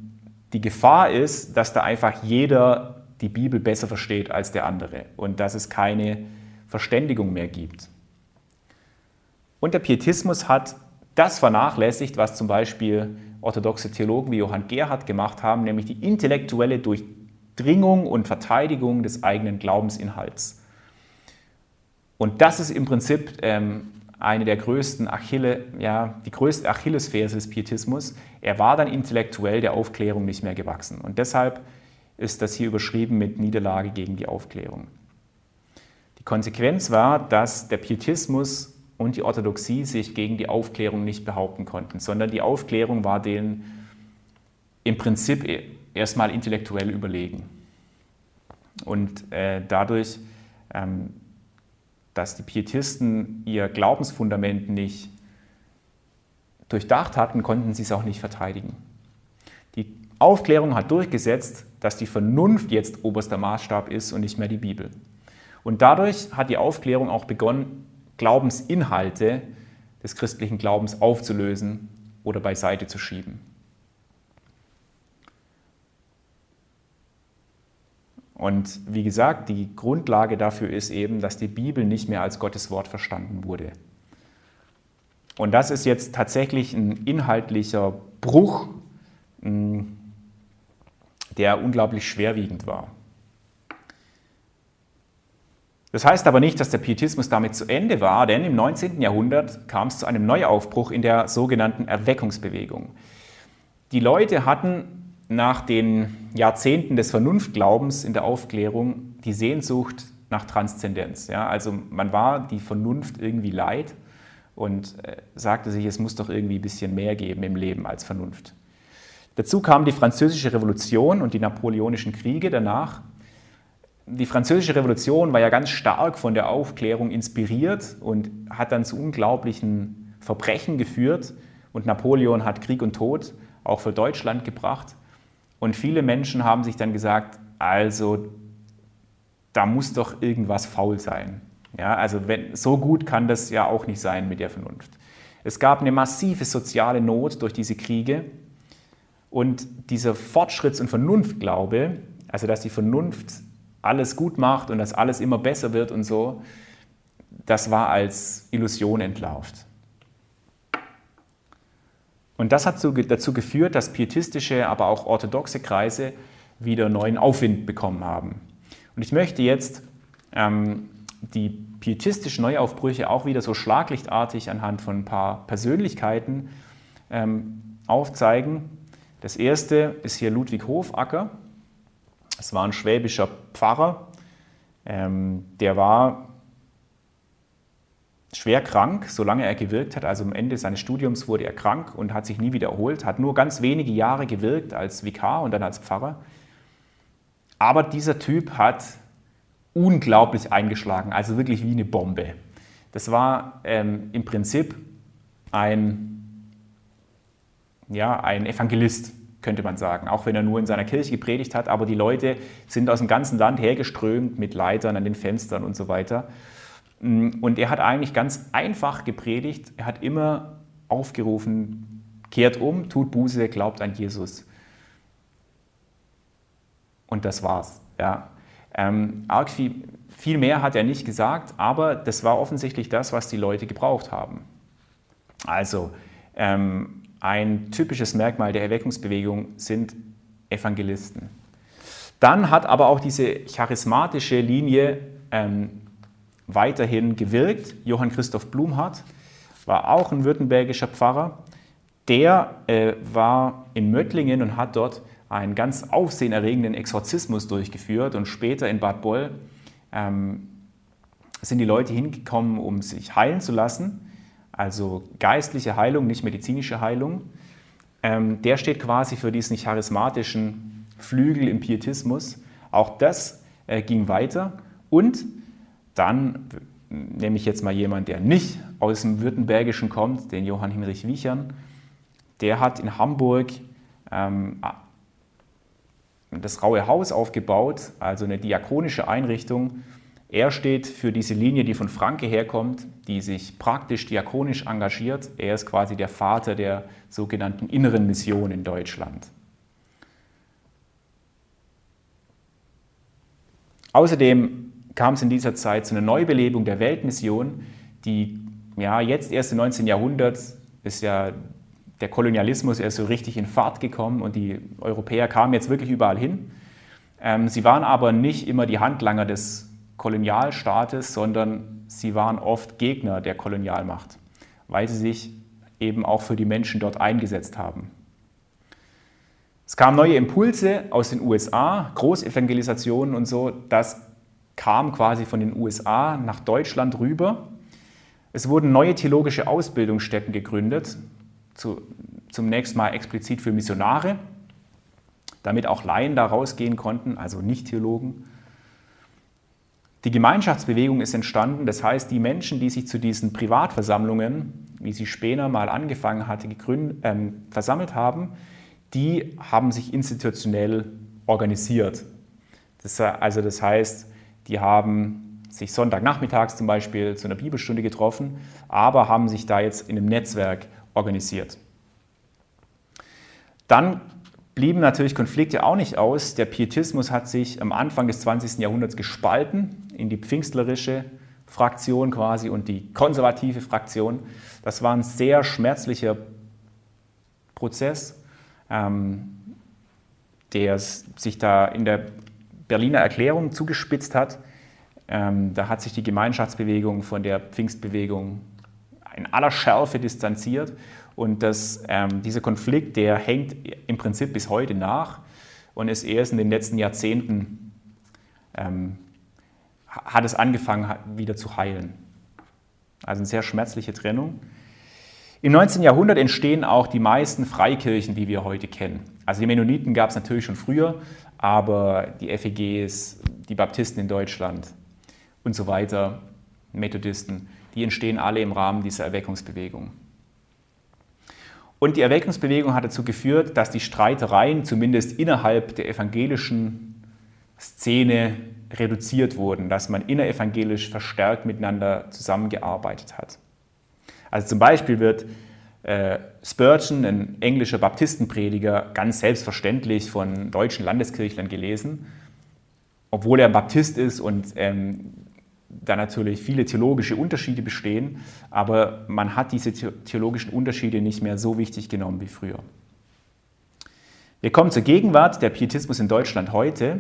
die Gefahr ist, dass da einfach jeder die Bibel besser versteht als der andere und dass es keine Verständigung mehr gibt. Und der Pietismus hat das vernachlässigt, was zum Beispiel orthodoxe Theologen wie Johann Gerhard gemacht haben, nämlich die intellektuelle Durchdringung und Verteidigung des eigenen Glaubensinhalts. Und das ist im Prinzip ähm, eine der größten Achille, ja, die größte Achillesferse des Pietismus. Er war dann intellektuell der Aufklärung nicht mehr gewachsen. Und deshalb ist das hier überschrieben mit Niederlage gegen die Aufklärung. Die Konsequenz war, dass der Pietismus und die Orthodoxie sich gegen die Aufklärung nicht behaupten konnten, sondern die Aufklärung war denen im Prinzip e-, erstmal intellektuell überlegen. Und äh, dadurch ähm, dass die Pietisten ihr Glaubensfundament nicht durchdacht hatten, konnten sie es auch nicht verteidigen. Die Aufklärung hat durchgesetzt, dass die Vernunft jetzt oberster Maßstab ist und nicht mehr die Bibel. Und dadurch hat die Aufklärung auch begonnen, Glaubensinhalte des christlichen Glaubens aufzulösen oder beiseite zu schieben. Und wie gesagt, die Grundlage dafür ist eben, dass die Bibel nicht mehr als Gottes Wort verstanden wurde. Und das ist jetzt tatsächlich ein inhaltlicher Bruch, der unglaublich schwerwiegend war. Das heißt aber nicht, dass der Pietismus damit zu Ende war, denn im 19. Jahrhundert kam es zu einem Neuaufbruch in der sogenannten Erweckungsbewegung. Die Leute hatten nach den Jahrzehnten des Vernunftglaubens in der Aufklärung die Sehnsucht nach Transzendenz. Ja? Also man war die Vernunft irgendwie leid und äh, sagte sich, es muss doch irgendwie ein bisschen mehr geben im Leben als Vernunft. Dazu kam die Französische Revolution und die Napoleonischen Kriege danach. Die Französische Revolution war ja ganz stark von der Aufklärung inspiriert und hat dann zu unglaublichen Verbrechen geführt. Und Napoleon hat Krieg und Tod auch für Deutschland gebracht. Und viele Menschen haben sich dann gesagt, also da muss doch irgendwas faul sein. Ja, also wenn, so gut kann das ja auch nicht sein mit der Vernunft. Es gab eine massive soziale Not durch diese Kriege und dieser Fortschritts- und Vernunftglaube, also dass die Vernunft alles gut macht und dass alles immer besser wird und so, das war als Illusion entlarvt. Und das hat dazu geführt, dass pietistische, aber auch orthodoxe Kreise wieder neuen Aufwind bekommen haben. Und ich möchte jetzt ähm, die pietistischen Neuaufbrüche auch wieder so schlaglichtartig anhand von ein paar Persönlichkeiten ähm, aufzeigen. Das erste ist hier Ludwig Hofacker. Es war ein schwäbischer Pfarrer. Ähm, der war schwer krank, solange er gewirkt hat. Also am Ende seines Studiums wurde er krank und hat sich nie wieder erholt, hat nur ganz wenige Jahre gewirkt als Vikar und dann als Pfarrer. Aber dieser Typ hat unglaublich eingeschlagen, also wirklich wie eine Bombe. Das war ähm, im Prinzip ein, ja, ein Evangelist, könnte man sagen, auch wenn er nur in seiner Kirche gepredigt hat, aber die Leute sind aus dem ganzen Land hergeströmt mit Leitern an den Fenstern und so weiter. Mm, und er hat eigentlich ganz einfach gepredigt. Er hat immer aufgerufen, kehrt um, tut Buße, glaubt an Jesus. Und das war's. Ja. Ähm, arg viel, viel mehr hat er nicht gesagt, aber das war offensichtlich das, was die Leute gebraucht haben. Also, ähm, ein typisches Merkmal der Erweckungsbewegung sind Evangelisten. Dann hat aber auch diese charismatische Linie ähm, weiterhin gewirkt. Johann Christoph Blumhardt war auch ein württembergischer Pfarrer. Der äh, war in Möttlingen und hat dort einen ganz aufsehenerregenden Exorzismus durchgeführt und später in Bad Boll ähm, sind die Leute hingekommen, um sich heilen zu lassen, also geistliche Heilung, nicht medizinische Heilung. Ähm, der steht quasi für diesen charismatischen Flügel im Pietismus. Auch das äh, ging weiter und dann nehme ich jetzt mal jemanden, der nicht aus dem Württembergischen kommt, den Johann Hinrich Wiechern. Der hat in Hamburg ähm, das Raue Haus aufgebaut, also eine diakonische Einrichtung. Er steht für diese Linie, die von Franke herkommt, die sich praktisch diakonisch engagiert. Er ist quasi der Vater der sogenannten inneren Mission in Deutschland. Außerdem kam es in dieser Zeit zu einer Neubelebung der Weltmission, die ja, jetzt erst im 19. Jahrhundert ist ja der Kolonialismus erst so richtig in Fahrt gekommen und die Europäer kamen jetzt wirklich überall hin. Ähm, sie waren aber nicht immer die Handlanger des Kolonialstaates, sondern sie waren oft Gegner der Kolonialmacht, weil sie sich eben auch für die Menschen dort eingesetzt haben. Es kamen neue Impulse aus den USA, Großevangelisationen und so. Das kam quasi von den USA nach Deutschland rüber. Es wurden neue theologische Ausbildungsstätten gegründet, zu, zunächst mal explizit für Missionare, damit auch Laien da rausgehen konnten, also Nicht-Theologen. Die Gemeinschaftsbewegung ist entstanden, das heißt, die Menschen, die sich zu diesen Privatversammlungen, wie sie Spener mal angefangen hatte, gegründet, ähm, versammelt haben, die haben sich institutionell organisiert. Das, also das heißt, die haben sich Sonntagnachmittags zum Beispiel zu einer Bibelstunde getroffen, aber haben sich da jetzt in einem Netzwerk organisiert. Dann blieben natürlich Konflikte auch nicht aus. Der Pietismus hat sich am Anfang des 20. Jahrhunderts gespalten in die pfingstlerische Fraktion quasi und die konservative Fraktion. Das war ein sehr schmerzlicher Prozess, ähm, der sich da in der Berliner Erklärung zugespitzt hat. Ähm, da hat sich die Gemeinschaftsbewegung von der Pfingstbewegung in aller Schärfe distanziert. Und das, ähm, dieser Konflikt, der hängt im Prinzip bis heute nach und ist erst in den letzten Jahrzehnten, ähm, hat es angefangen wieder zu heilen. Also eine sehr schmerzliche Trennung. Im 19. Jahrhundert entstehen auch die meisten Freikirchen, die wir heute kennen. Also die Mennoniten gab es natürlich schon früher, aber die FEGs, die Baptisten in Deutschland und so weiter, Methodisten, die entstehen alle im Rahmen dieser Erweckungsbewegung. Und die Erweckungsbewegung hat dazu geführt, dass die Streitereien zumindest innerhalb der evangelischen Szene reduziert wurden, dass man innerevangelisch verstärkt miteinander zusammengearbeitet hat. Also zum Beispiel wird Spurgeon, ein englischer Baptistenprediger, ganz selbstverständlich von deutschen Landeskirchlern gelesen, obwohl er Baptist ist und ähm, da natürlich viele theologische Unterschiede bestehen, aber man hat diese theologischen Unterschiede nicht mehr so wichtig genommen wie früher. Wir kommen zur Gegenwart, der Pietismus in Deutschland heute.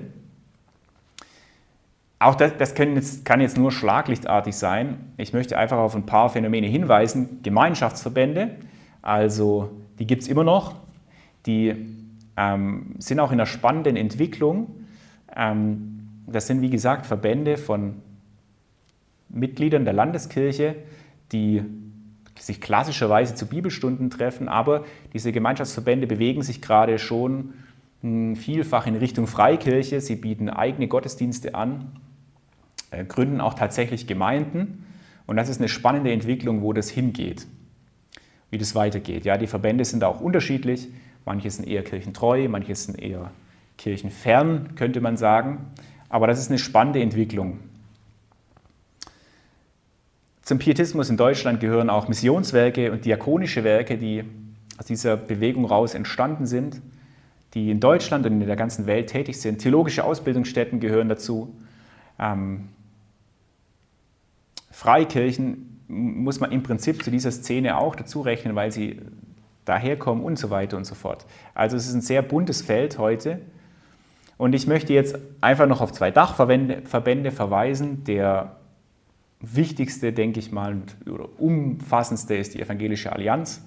Auch das, das jetzt, kann jetzt nur schlaglichtartig sein. Ich möchte einfach auf ein paar Phänomene hinweisen. Gemeinschaftsverbände, also die gibt es immer noch, die ähm, sind auch in einer spannenden Entwicklung. Ähm, das sind, wie gesagt, Verbände von Mitgliedern der Landeskirche, die sich klassischerweise zu Bibelstunden treffen, aber diese Gemeinschaftsverbände bewegen sich gerade schon hm, vielfach in Richtung Freikirche. Sie bieten eigene Gottesdienste an, äh, gründen auch tatsächlich Gemeinden. Und das ist eine spannende Entwicklung, wo das hingeht, wie das weitergeht. Ja, die Verbände sind auch unterschiedlich. Manche sind eher kirchentreu, manche sind eher kirchenfern, könnte man sagen. Aber das ist eine spannende Entwicklung. Zum Pietismus in Deutschland gehören auch Missionswerke und diakonische Werke, die aus dieser Bewegung raus entstanden sind, die in Deutschland und in der ganzen Welt tätig sind. Theologische Ausbildungsstätten gehören dazu. Ähm, Freikirchen muss man im Prinzip zu dieser Szene auch dazu rechnen, weil sie daherkommen und so weiter und so fort. Also es ist ein sehr buntes Feld heute. Und ich möchte jetzt einfach noch auf zwei Dachverbände verweisen. Der wichtigste, denke ich mal, oder umfassendste ist die Evangelische Allianz,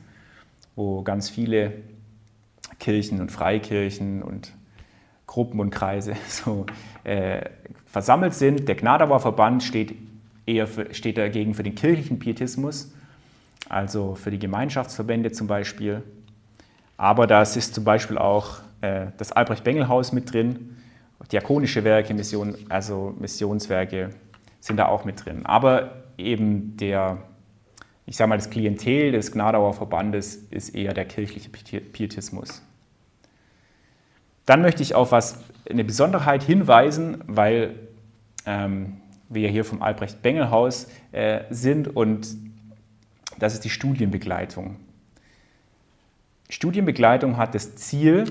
wo ganz viele Kirchen und Freikirchen und Gruppen und Kreise (laughs) so, äh, versammelt sind. Der Gnadauer Verband steht, eher für, steht dagegen für den kirchlichen Pietismus, also für die Gemeinschaftsverbände zum Beispiel. Aber da ist zum Beispiel auch äh, das Albrecht-Bengel-Haus mit drin, diakonische Werke, Mission, also Missionswerke sind da auch mit drin. Aber eben der, ich sage mal, das Klientel des Gnadauer Verbandes ist eher der kirchliche Pietismus. Dann möchte ich auf was, eine Besonderheit hinweisen, weil ähm, wir hier vom Albrecht-Bengel-Haus äh, sind und das ist die Studienbegleitung. Studienbegleitung hat das Ziel,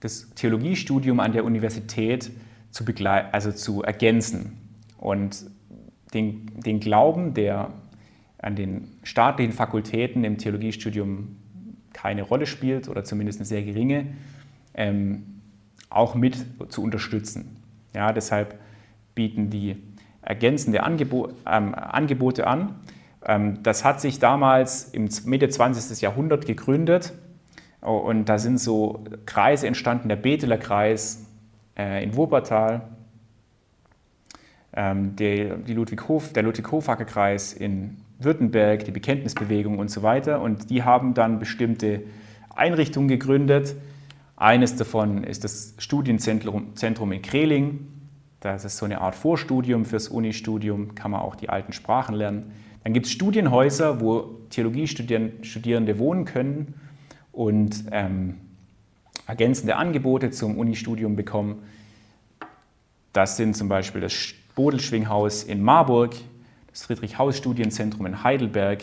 das Theologiestudium an der Universität zu, also zu ergänzen und den, den Glauben, der an den staatlichen Fakultäten im Theologiestudium keine Rolle spielt oder zumindest eine sehr geringe, ähm, auch mit zu unterstützen. Ja, deshalb bieten die ergänzende Angebo ähm, Angebote an. Ähm, das hat sich damals im Mitte 20. Jahrhundert gegründet oh, und da sind so Kreise entstanden, der Beteler Kreis äh, in Wuppertal, ähm, der, die Ludwig Hof, der Ludwig-Hofacker-Kreis in Württemberg, die Bekenntnisbewegung und so weiter. Und die haben dann bestimmte Einrichtungen gegründet, eines davon ist das Studienzentrum in Kreling. Das ist so eine Art Vorstudium fürs Unistudium, kann man auch die alten Sprachen lernen. Dann gibt es Studienhäuser, wo Theologiestudierende wohnen können und ähm, ergänzende Angebote zum Unistudium bekommen. Das sind zum Beispiel das Bodelschwinghaus in Marburg, das Friedrich-Haus-Studienzentrum in Heidelberg,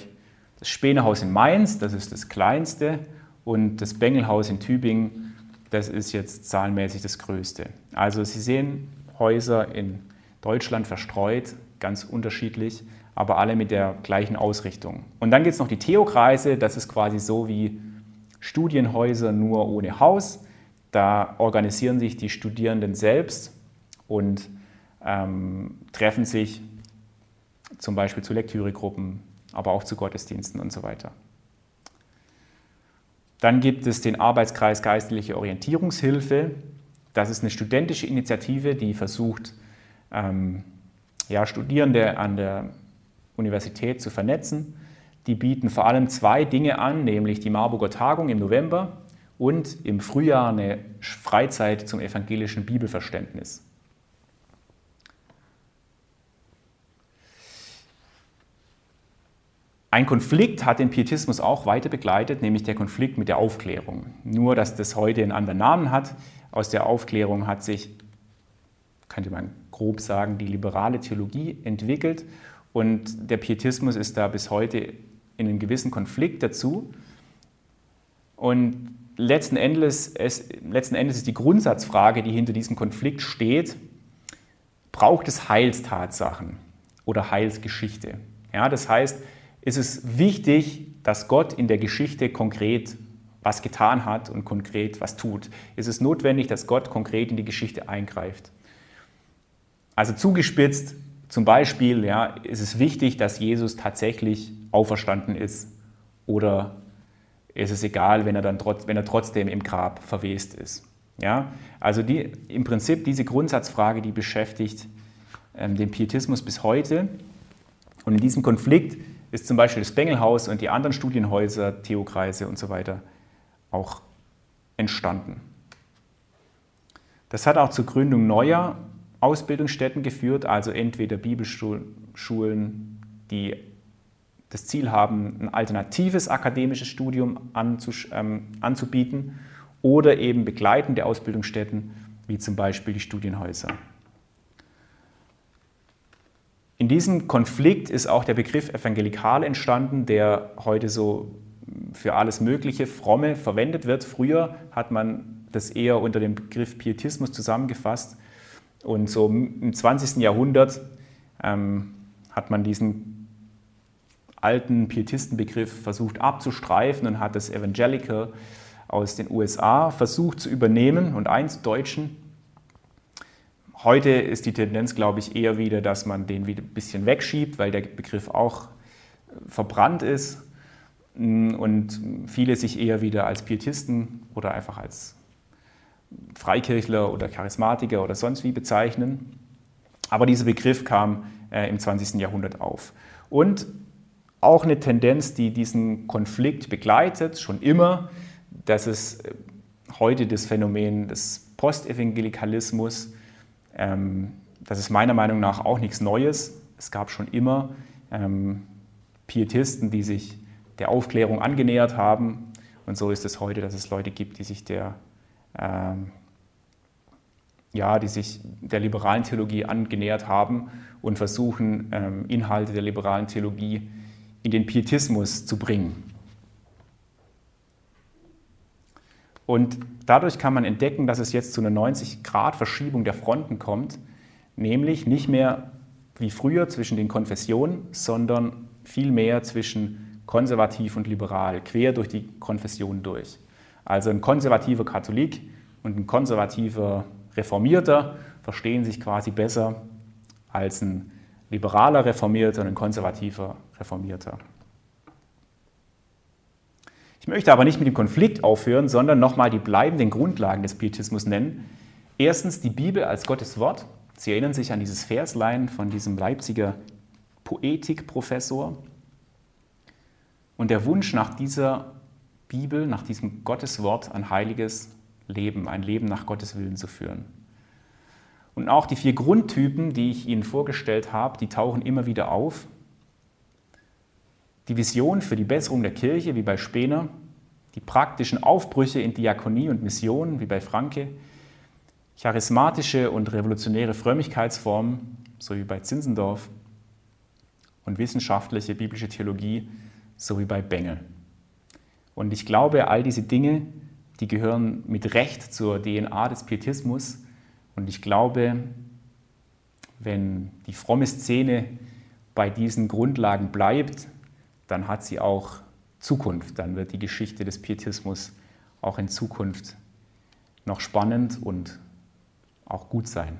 das Spenehaus in Mainz, das ist das kleinste, und das Bengelhaus in Tübingen das ist jetzt zahlenmäßig das Größte. Also Sie sehen Häuser in Deutschland verstreut, ganz unterschiedlich, aber alle mit der gleichen Ausrichtung. Und dann gibt es noch die Theokreise, das ist quasi so wie Studienhäuser nur ohne Haus. Da organisieren sich die Studierenden selbst und ähm, treffen sich zum Beispiel zu Lektüregruppen, aber auch zu Gottesdiensten und so weiter. Dann gibt es den Arbeitskreis Geistliche Orientierungshilfe. Das ist eine studentische Initiative, die versucht, ähm, ja, Studierende an der Universität zu vernetzen. Die bieten vor allem zwei Dinge an, nämlich die Marburger Tagung im November und im Frühjahr eine Freizeit zum evangelischen Bibelverständnis. Ein Konflikt hat den Pietismus auch weiter begleitet, nämlich der Konflikt mit der Aufklärung. Nur, dass das heute einen anderen Namen hat. Aus der Aufklärung hat sich, könnte man grob sagen, die liberale Theologie entwickelt und der Pietismus ist da bis heute in einem gewissen Konflikt dazu. Und letzten Endes, es, letzten Endes ist die Grundsatzfrage, die hinter diesem Konflikt steht, braucht es Heilstatsachen oder Heilsgeschichte? Ja, das heißt, ist es wichtig, dass Gott in der Geschichte konkret was getan hat und konkret was tut. Ist es notwendig, dass Gott konkret in die Geschichte eingreift. Also zugespitzt, zum Beispiel ja, ist es wichtig, dass Jesus tatsächlich auferstanden ist oder ist es egal, wenn er, dann trotz, wenn er trotzdem im Grab verwest ist. Ja? Also die, im Prinzip diese Grundsatzfrage, die beschäftigt ähm, den Pietismus bis heute. Und in diesem Konflikt ist zum Beispiel das Bengelhaus und die anderen Studienhäuser, Theokreise und so weiter auch entstanden. Das hat auch zur Gründung neuer Ausbildungsstätten geführt, also entweder Bibelschulen, die das Ziel haben, ein alternatives akademisches Studium ähm, anzubieten oder eben begleitende Ausbildungsstätten, wie zum Beispiel die Studienhäuser. In diesem Konflikt ist auch der Begriff evangelikal entstanden, der heute so für alles Mögliche Fromme verwendet wird. Früher hat man das eher unter dem Begriff Pietismus zusammengefasst. Und so im 20. Jahrhundert ähm, hat man diesen alten Pietistenbegriff versucht abzustreifen und hat das Evangelical aus den USA versucht zu übernehmen und einzudeutschen. Heute ist die Tendenz, glaube ich, eher wieder, dass man den wieder ein bisschen wegschiebt, weil der Begriff auch verbrannt ist und viele sich eher wieder als Pietisten oder einfach als Freikirchler oder Charismatiker oder sonst wie bezeichnen. Aber dieser Begriff kam äh, im 20. Jahrhundert auf. Und auch eine Tendenz, die diesen Konflikt begleitet, schon immer, dass es äh, heute das Phänomen des Postevangelikalismus, ähm, das ist meiner Meinung nach auch nichts Neues. Es gab schon immer ähm, Pietisten, die sich der Aufklärung angenähert haben. Und so ist es heute, dass es Leute gibt, die sich der, ähm, ja, die sich der liberalen Theologie angenähert haben und versuchen, ähm, Inhalte der liberalen Theologie in den Pietismus zu bringen. Und dadurch kann man entdecken, dass es jetzt zu einer 90-Grad-Verschiebung der Fronten kommt, nämlich nicht mehr wie früher zwischen den Konfessionen, sondern vielmehr zwischen konservativ und liberal, quer durch die Konfessionen durch. Also ein konservativer Katholik und ein konservativer Reformierter verstehen sich quasi besser als ein liberaler Reformierter und ein konservativer Reformierter. Ich möchte aber nicht mit dem Konflikt aufhören, sondern nochmal die bleibenden Grundlagen des Pietismus nennen. Erstens die Bibel als Gottes Wort. Sie erinnern sich an dieses Verslein von diesem Leipziger Poetikprofessor. Und der Wunsch nach dieser Bibel, nach diesem Gotteswort, ein heiliges Leben, ein Leben nach Gottes Willen zu führen. Und auch die vier Grundtypen, die ich Ihnen vorgestellt habe, die tauchen immer wieder auf. Die Vision für die Besserung der Kirche, wie bei Spener, die praktischen Aufbrüche in Diakonie und Mission, wie bei Franke, charismatische und revolutionäre Frömmigkeitsformen, so wie bei Zinzendorf, und wissenschaftliche biblische Theologie, so wie bei Bengel. Und ich glaube, all diese Dinge, die gehören mit Recht zur DNA des Pietismus und ich glaube, wenn die fromme Szene bei diesen Grundlagen bleibt, dann hat sie auch Zukunft. Dann wird die Geschichte des Pietismus auch in Zukunft noch spannend und auch gut sein.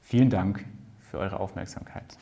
Vielen Dank für eure Aufmerksamkeit.